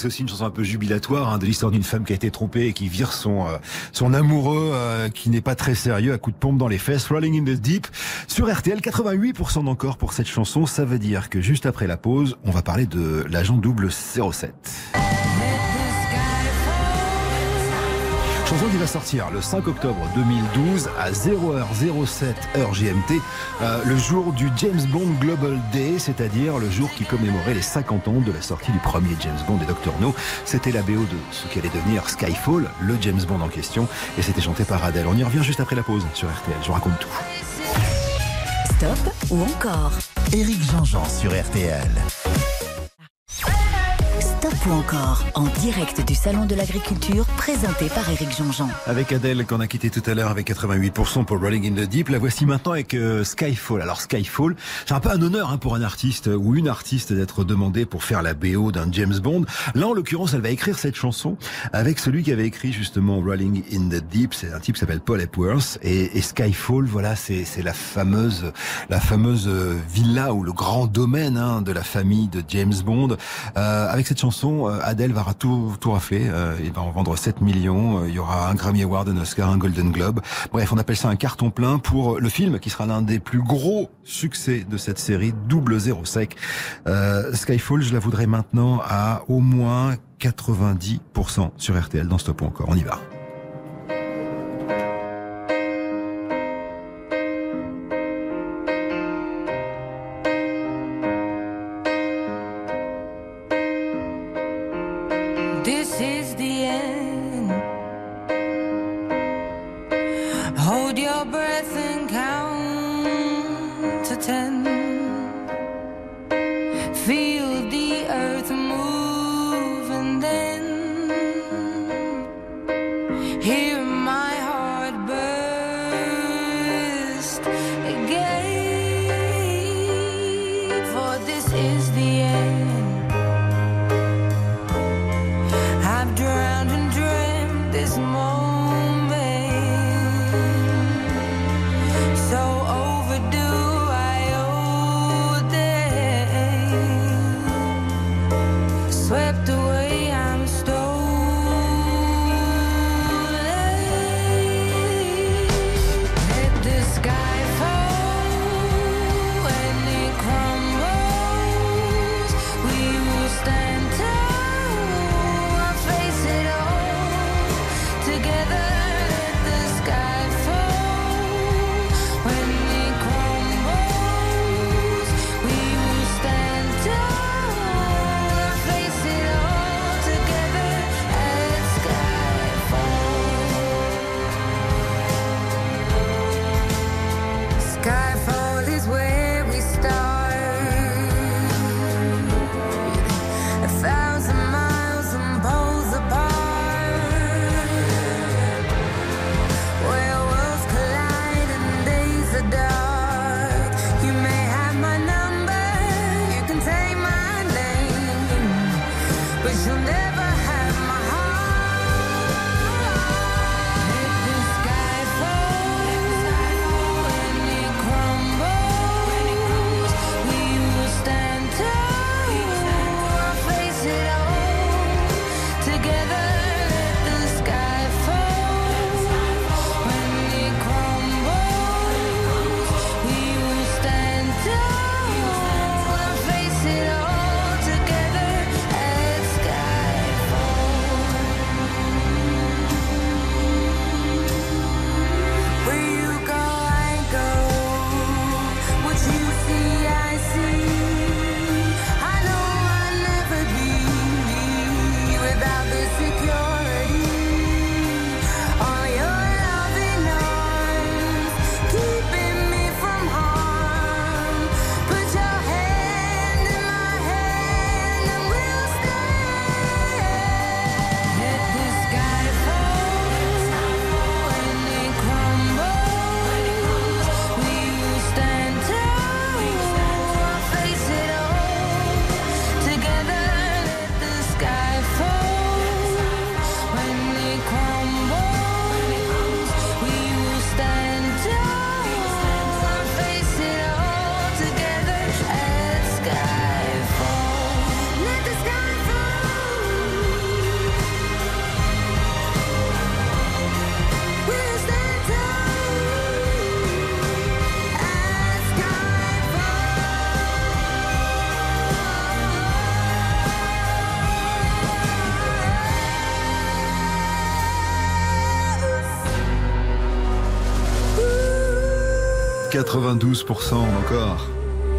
C: C'est aussi une chanson un peu jubilatoire hein, de l'histoire d'une femme qui a été trompée et qui vire son euh, son amoureux euh, qui n'est pas très sérieux à coup de pompe dans les fesses. Rolling in the Deep sur RTL, 88% d'encore pour cette chanson. Ça veut dire que juste après la pause, on va parler de l'agent double 07. Qui va sortir le 5 octobre 2012 à 0h07 heure GMT, euh, le jour du James Bond Global Day, c'est-à-dire le jour qui commémorait les 50 ans de la sortie du premier James Bond et Dr No. C'était la BO de ce qui allait devenir Skyfall, le James Bond en question, et c'était chanté par Adele. On y revient juste après la pause sur RTL, je vous raconte tout.
B: Stop ou encore?
A: Éric Jean-Jean sur RTL. Ou encore, en direct du Salon de l'Agriculture, présenté par Éric Jean-Jean.
H: Avec Adèle qu'on a quitté tout à l'heure avec 88% pour Rolling in the Deep, la voici maintenant avec euh, Skyfall. Alors Skyfall, c'est un peu un honneur hein, pour un artiste ou une artiste d'être demandé pour faire la BO d'un James Bond. Là, en l'occurrence, elle va écrire cette chanson avec celui qui avait écrit justement Rolling in the Deep. C'est un type qui s'appelle Paul Epworth et, Skyfall, voilà, c'est c'est la fameuse la fameuse euh, villa ou le grand domaine hein, de la famille de James Bond. Euh, avec cette chanson, euh, Adele va tout tout rafler. Euh, il va en vendre 7 millions. Euh, Il y aura un Grammy Award, un Oscar, un Golden Globe. Bref, on appelle ça un carton plein pour le film qui sera l'un des plus gros succès de cette série, double zéro sec. Euh, Skyfall, je la voudrais maintenant à au moins 90% sur RTL dans Stop ou encore. On y va. 92% encore.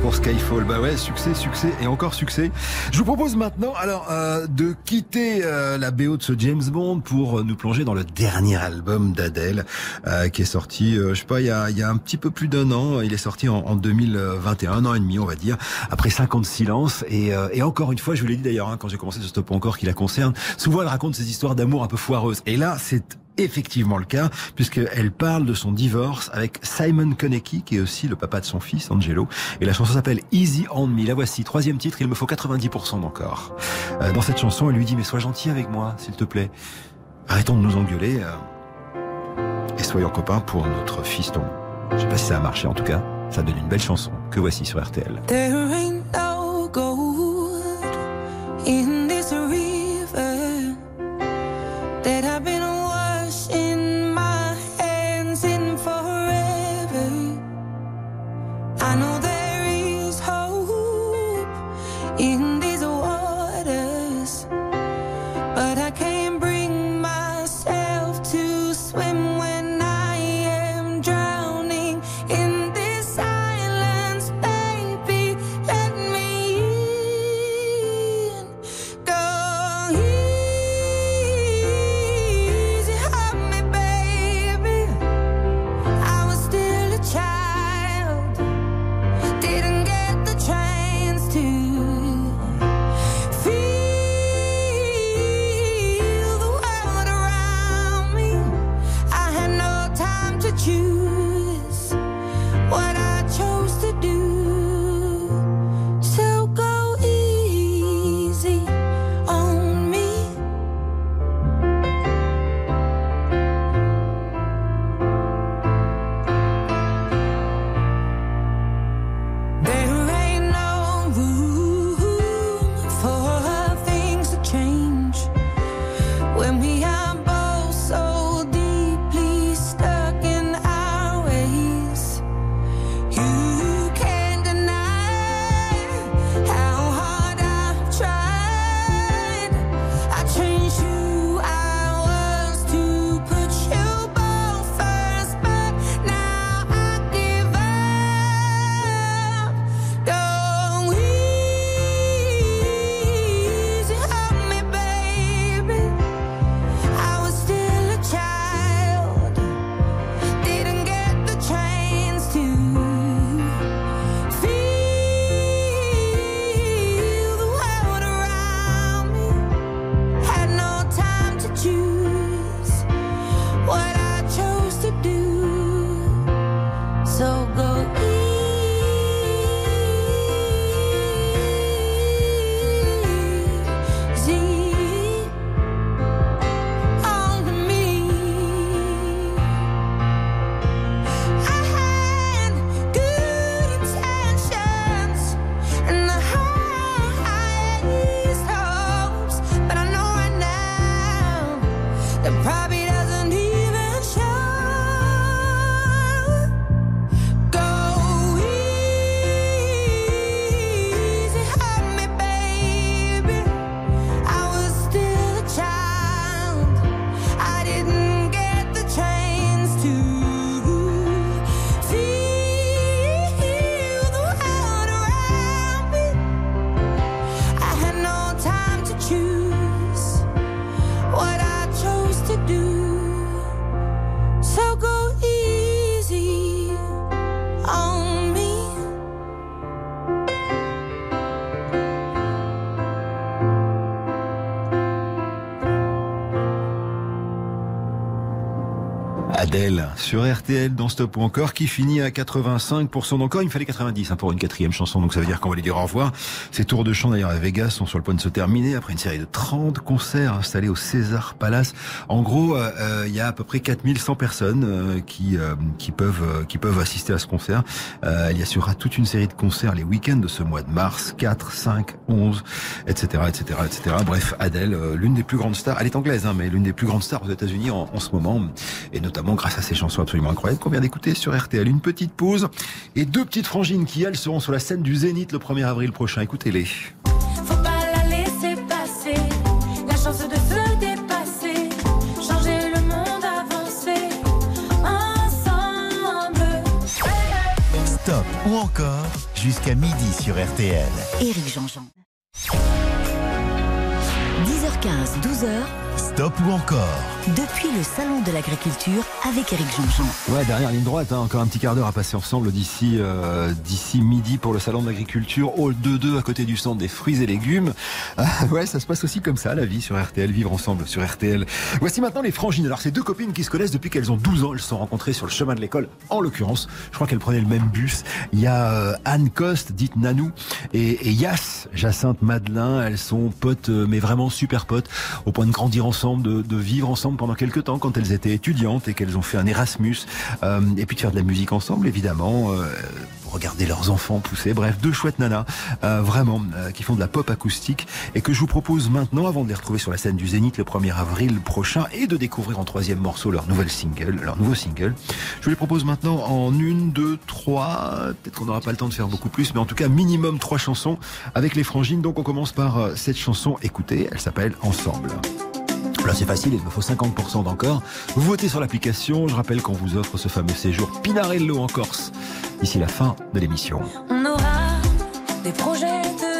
H: pour Skyfall. Bah ouais, succès, succès et encore succès. Je vous propose maintenant, alors, euh, de quitter euh, la BO de ce James Bond pour euh, nous plonger dans le dernier album d'Adèle, euh, qui est sorti, euh, je sais pas, il y a, y a un petit peu plus d'un an. Il est sorti en, en 2021, un an et demi, on va dire, après cinq ans de silence. Et, et encore une fois, je vous l'ai dit d'ailleurs, hein, quand j'ai commencé ce stop encore, qui la concerne. Souvent, elle raconte ces histoires d'amour un peu foireuses. Et là, c'est effectivement le cas, puisqu'elle parle de son divorce avec Simon Konecki, qui est aussi le papa de son fils, Angelo. Et la chanson s'appelle Easy on Me. La voici, troisième titre, il me faut 90% d'encore. Euh, dans cette chanson, elle lui dit, mais sois gentil avec moi, s'il te plaît. Arrêtons de nous engueuler. euh, et soyons copains pour notre fiston. Je sais pas si ça a marché, en tout cas. Ça donne une belle chanson, que voici sur RTL. Sur RTL dans Stop ou encore qui finit à 85% d'encore. Il me fallait 90 hein, pour une quatrième chanson, donc ça veut dire qu'on va lui dire au revoir. Ces tours de chant d'ailleurs à Vegas sont sur le point de se terminer après une série de 30 concerts installés au César Palace. En gros, euh, euh, il y a à peu près 4100 personnes euh, qui peuvent qui peuvent assister à ce concert. Il y assurera toute une série de concerts les week-ends de ce mois de mars, 4, 5, 11, etc., etc., etc. Bref, Adèle, l'une des plus grandes stars. Elle est anglaise, hein, mais l'une des plus grandes stars aux États-Unis en, ce moment, et notamment grâce à ces chansons absolument incroyables qu'on vient d'écouter sur RTL. Une petite pause et deux petites frangines qui elles seront sur la scène du Zénith le 1er avril prochain. Écoutez-les.
I: Faut pas la laisser passer, la chance de se dépasser, changer le monde, avancer ensemble.
A: Stop ou encore
J: Jusqu'à midi sur RTL.
A: Éric Jean-Jean. 10h15, 12h,
J: Stop ou encore
A: depuis le Salon de l'Agriculture avec Éric Jean-Jean.
C: Ouais, dernière ligne droite, hein, encore un petit quart d'heure à passer ensemble d'ici euh, d'ici midi pour le salon de l'agriculture, hall 2-2 à côté du centre des fruits et légumes. Ah, ouais, ça se passe aussi comme ça, la vie sur RTL, vivre ensemble sur RTL. Voici maintenant les frangines. Alors, c'est deux copines qui se connaissent depuis qu'elles ont 12 ans. Elles se sont rencontrées sur le chemin de l'école, en l'occurrence. Je crois qu'elles prenaient le même bus. Il y a euh, Anne Coste, dite Nanou, et, et Yass, Jacinthe Madelin. Elles sont potes, euh, mais vraiment super potes, au point de grandir ensemble, de, vivre ensemble pendant quelques temps quand elles étaient étudiantes et qu'elles ont fait un Erasmus, euh, et puis de faire de la musique ensemble, évidemment. Euh, regarder leurs enfants pousser. Bref, deux chouettes nanas, euh, vraiment, euh, qui font de la pop acoustique et que je vous propose maintenant, avant de les retrouver sur la scène du Zénith le 1er avril prochain et de découvrir en troisième morceau leur nouvelle single, leur nouveau single. Je vous les propose maintenant en une, deux, trois. Peut-être qu'on n'aura pas le temps de faire beaucoup plus, mais en tout cas minimum trois chansons avec les frangines. Donc on commence par cette chanson. Écoutez, elle s'appelle Ensemble. Là, c'est facile, il me faut 50% d'encore. Vous votez sur l'application. Je rappelle qu'on vous offre ce fameux séjour Pinarello en Corse d'ici la fin de l'émission.
I: On aura des projets de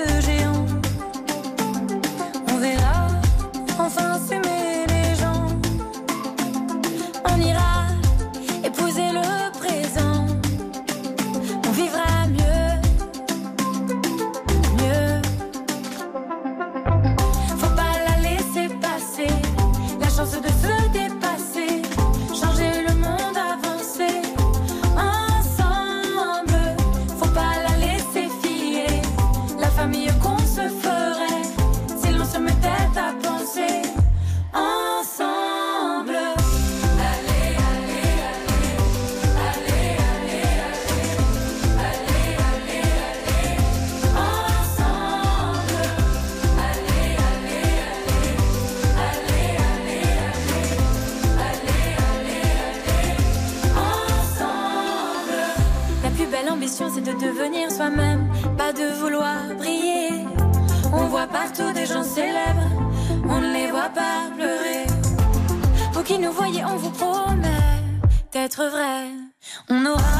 I: partout des gens célèbres, on ne les voit pas pleurer. Vous qui nous voyez, on vous promet d'être vrai. On aura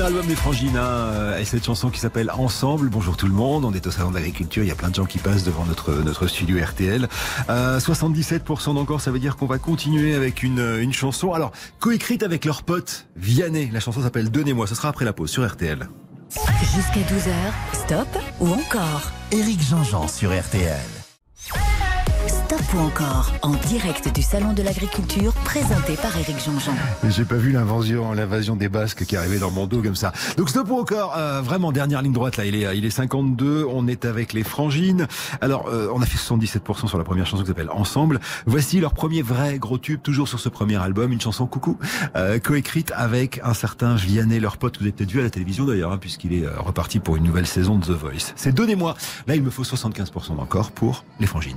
C: Premier album des Frangines hein, et cette chanson qui s'appelle Ensemble. Bonjour tout le monde, on est au salon de l'agriculture, il y a plein de gens qui passent devant notre notre studio RTL. Euh, 77% d'encore, ça veut dire qu'on va continuer avec une une chanson. Alors coécrite avec leur pote Vianney. La chanson s'appelle Donnez-moi. Ce sera après la pause sur RTL.
A: Jusqu'à 12h, stop ou encore
J: Éric Jean-Jean sur RTL.
A: Ou encore, en direct du Salon de l'Agriculture, présenté par Éric Jean-Jean.
I: J'ai pas vu l'invasion, l'invasion des Basques qui arrivait dans mon dos comme ça. Donc stop encore, euh, vraiment dernière ligne droite là, il est, il est 52, on est avec les frangines. Alors euh, on a fait 77% sur la première chanson qui s'appelle Ensemble. Voici leur premier vrai gros tube, toujours sur ce premier album, une chanson coucou, euh, coécrite avec un certain Vianney, leur pote que vous avez peut-être vu à la télévision d'ailleurs, hein, puisqu'il est euh, reparti pour une nouvelle saison de The Voice. C'est donnez-moi. Là il me faut 75% encore pour les frangines.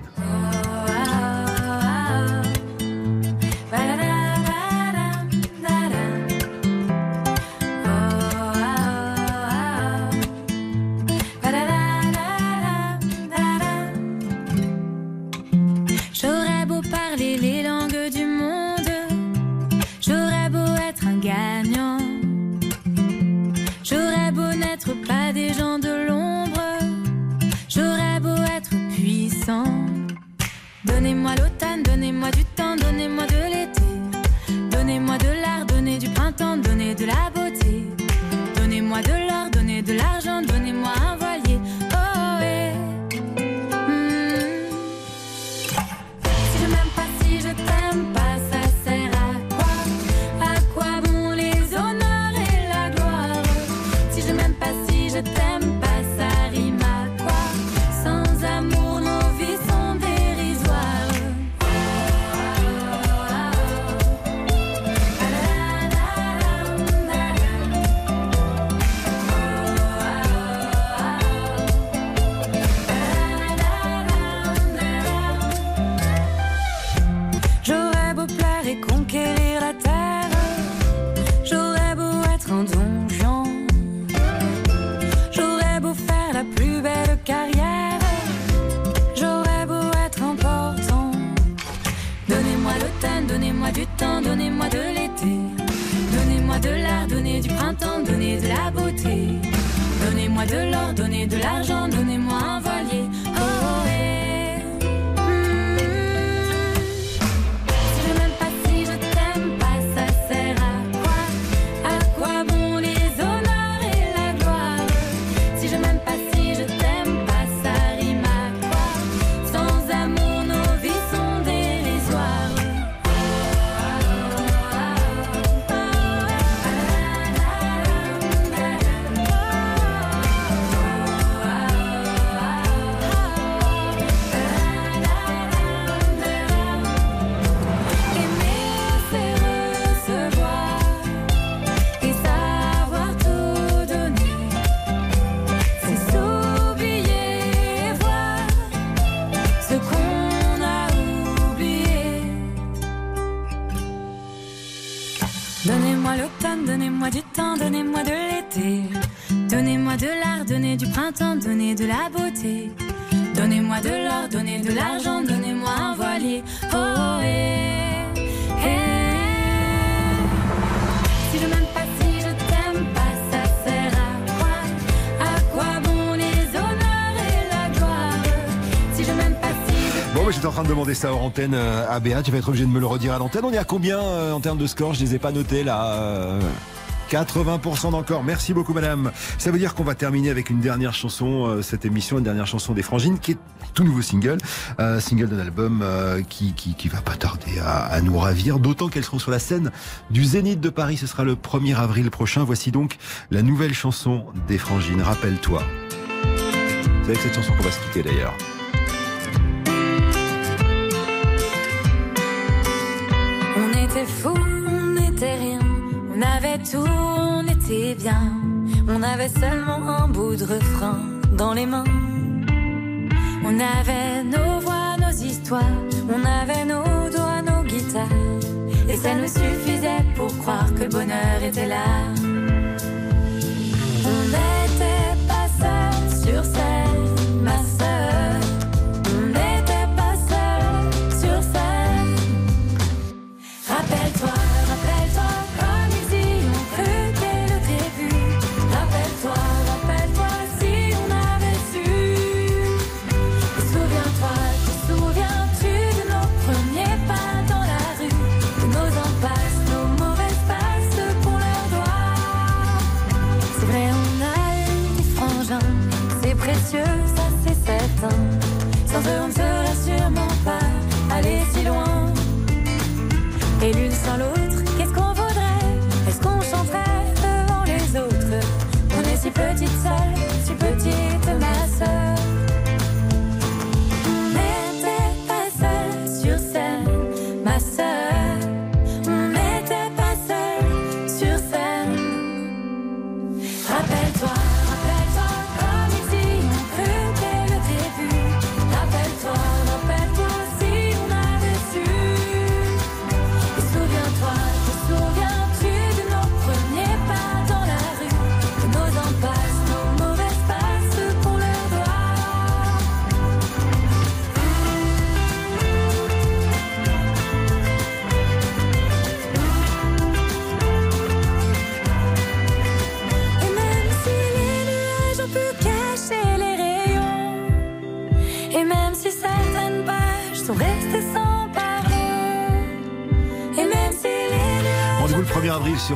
I: Demander ça hors antenne euh, à Béat. Tu vas être obligé de me le redire à l'antenne. On est à combien euh, en termes de score? Je les ai pas notés là. euh, 80% d'encore. Merci beaucoup, madame. Ça veut dire qu'on va terminer avec une dernière chanson, euh, cette émission, une dernière chanson des Frangines, qui est tout nouveau single, euh, single d'un album euh, qui, qui, qui va pas tarder à, à nous ravir, d'autant qu'elles seront sur la scène du Zénith de Paris. Ce sera le 1er avril prochain. Voici donc la nouvelle chanson des Frangines. Rappelle-toi. C'est avec cette chanson qu'on va se quitter d'ailleurs.
K: Tout, on était bien. On avait seulement un bout de refrain dans les mains. On avait nos voix, nos histoires. On avait nos doigts, nos guitares. Et ça nous suffisait pour croire que le bonheur était là. On n'était pas seuls sur scène, ma sœur.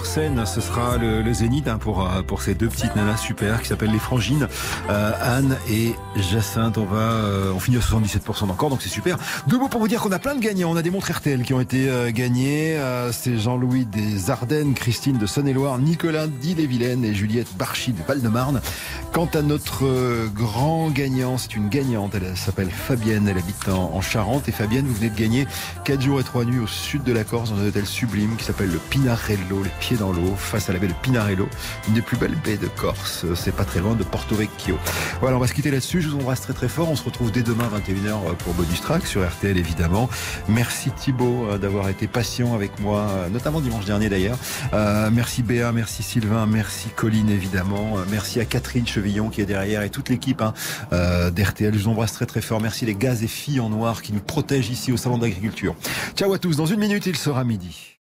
K: Scène,
C: ce sera le, Zénith hein, pour, euh, pour ces deux petites nanas super qui s'appellent les Frangines, euh, Anne et Jacinthe. On va, euh, on finit à 77% encore, donc c'est super. Deux mots pour vous dire qu'on a plein de gagnants. On a des montres RTL qui ont été gagnés. Euh, c'est Jean-Louis des Ardennes, Christine de Saône-et-Loire, Nicolas d'Ille-et-Vilaine et Juliette Barchy de Val-de-Marne. Quant à notre euh, grand gagnant, c'est une gagnante. Elle s'appelle Fabienne. Elle habite en, en Charente. Et Fabienne, vous venez de gagner 4 jours et 3 nuits au sud de la Corse dans un hôtel sublime qui s'appelle le Pinarello, les pieds dans l'eau, face à la baie de Pinarello, une des plus belles baies de Corse. C'est pas très loin de Porto Vecchio. Voilà, on va se quitter là-dessus. Je vous embrasse très très fort. On se retrouve dès demain 21h pour Bonus Track sur RTL évidemment. Merci Thibaut euh, d'avoir été patient avec moi, euh, notamment dimanche dernier d'ailleurs. Euh, merci Béa, merci Sylvain, merci Colline évidemment. Euh, Merci à Catherine Qui est derrière et toute l'équipe hein, euh, d'RTL. Je vous embrasse très très fort. Merci les gaz et filles en noir qui nous protègent ici au Salon d'Agriculture. Ciao à tous. Dans une minute, il sera midi.